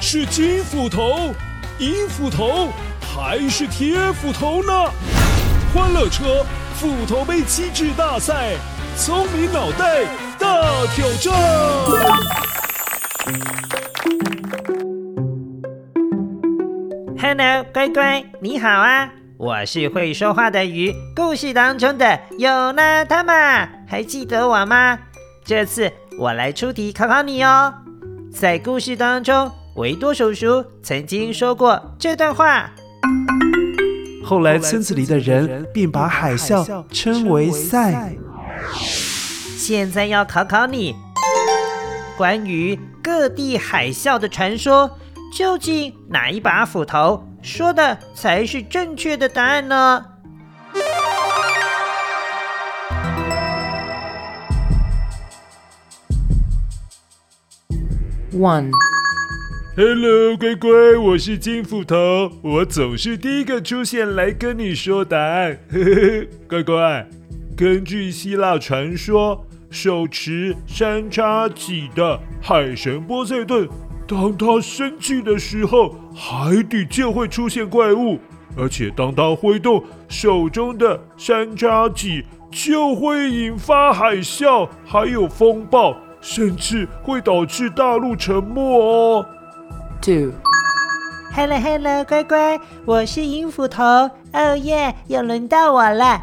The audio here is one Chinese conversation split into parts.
是金斧头、银斧头还是铁斧头呢？欢乐车斧头杯机制大赛，聪明脑袋大挑战。Hello，乖乖，你好啊！我是会说话的鱼，故事当中的有呢他们，还记得我吗？这次我来出题考考你哦。在故事当中，维多叔叔曾经说过这段话。后来村子里的人便把海啸称为赛。现在要考考你，关于各地海啸的传说，究竟哪一把斧头？说的才是正确的答案呢。Hello，乖乖，我是金斧头，我总是第一个出现来跟你说答案。呵呵，乖乖，根据希腊传说，手持三叉戟的海神波塞顿。当他生气的时候，海底就会出现怪物，而且当他挥动手中的三叉戟，就会引发海啸，还有风暴，甚至会导致大陆沉没哦。Two，Hello，Hello，乖乖，我是银斧头，哦耶，又轮到我了。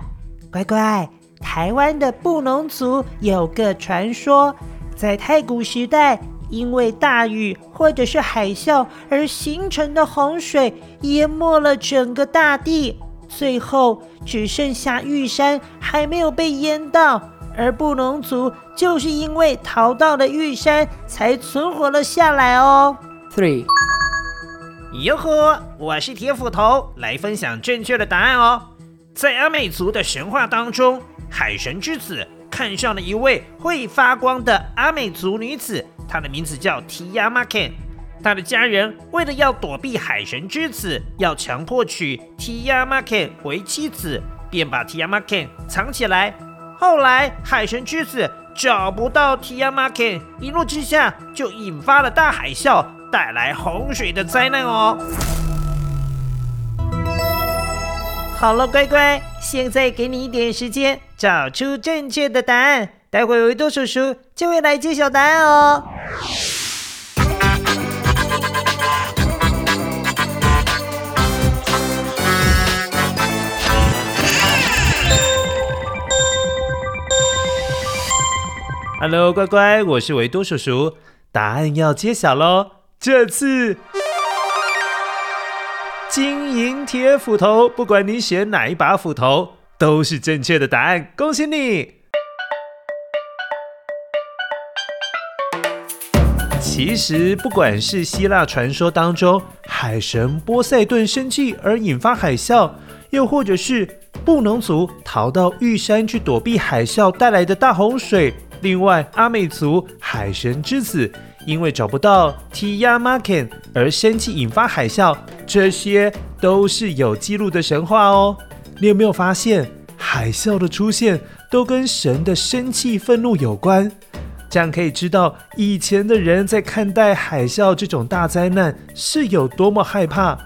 乖乖，台湾的布农族有个传说，在太古时代。因为大雨或者是海啸而形成的洪水淹没了整个大地，最后只剩下玉山还没有被淹到，而布农族就是因为逃到了玉山才存活了下来哦。Three，哟呵，我是铁斧头，来分享正确的答案哦。在阿美族的神话当中，海神之子看上了一位会发光的阿美族女子。她的名字叫提亚玛肯，她的家人为了要躲避海神之子，要强迫娶提亚玛肯为妻子，便把提亚玛肯藏起来。后来海神之子找不到提亚玛肯，一怒之下就引发了大海啸，带来洪水的灾难哦。好了，乖乖，现在给你一点时间找出正确的答案。待会维多叔叔就会来揭晓答案哦。Hello，乖乖，我是维多叔叔，答案要揭晓喽。这次金银铁斧头，不管你选哪一把斧头，都是正确的答案，恭喜你！其实，不管是希腊传说当中海神波塞顿生气而引发海啸，又或者是布农族逃到玉山去躲避海啸带来的大洪水，另外阿美族海神之子因为找不到提亚玛肯而生气引发海啸，这些都是有记录的神话哦。你有没有发现，海啸的出现都跟神的生气愤怒有关？这样可以知道以前的人在看待海啸这种大灾难是有多么害怕，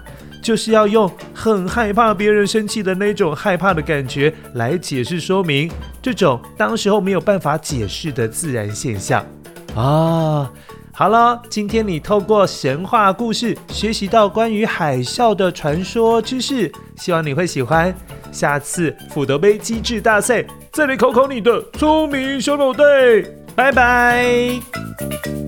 就是要用很害怕别人生气的那种害怕的感觉来解释说明这种当时候没有办法解释的自然现象啊。好了，今天你透过神话故事学习到关于海啸的传说知识，希望你会喜欢。下次福德杯机智大赛再来考考你的聪明小脑袋。拜拜。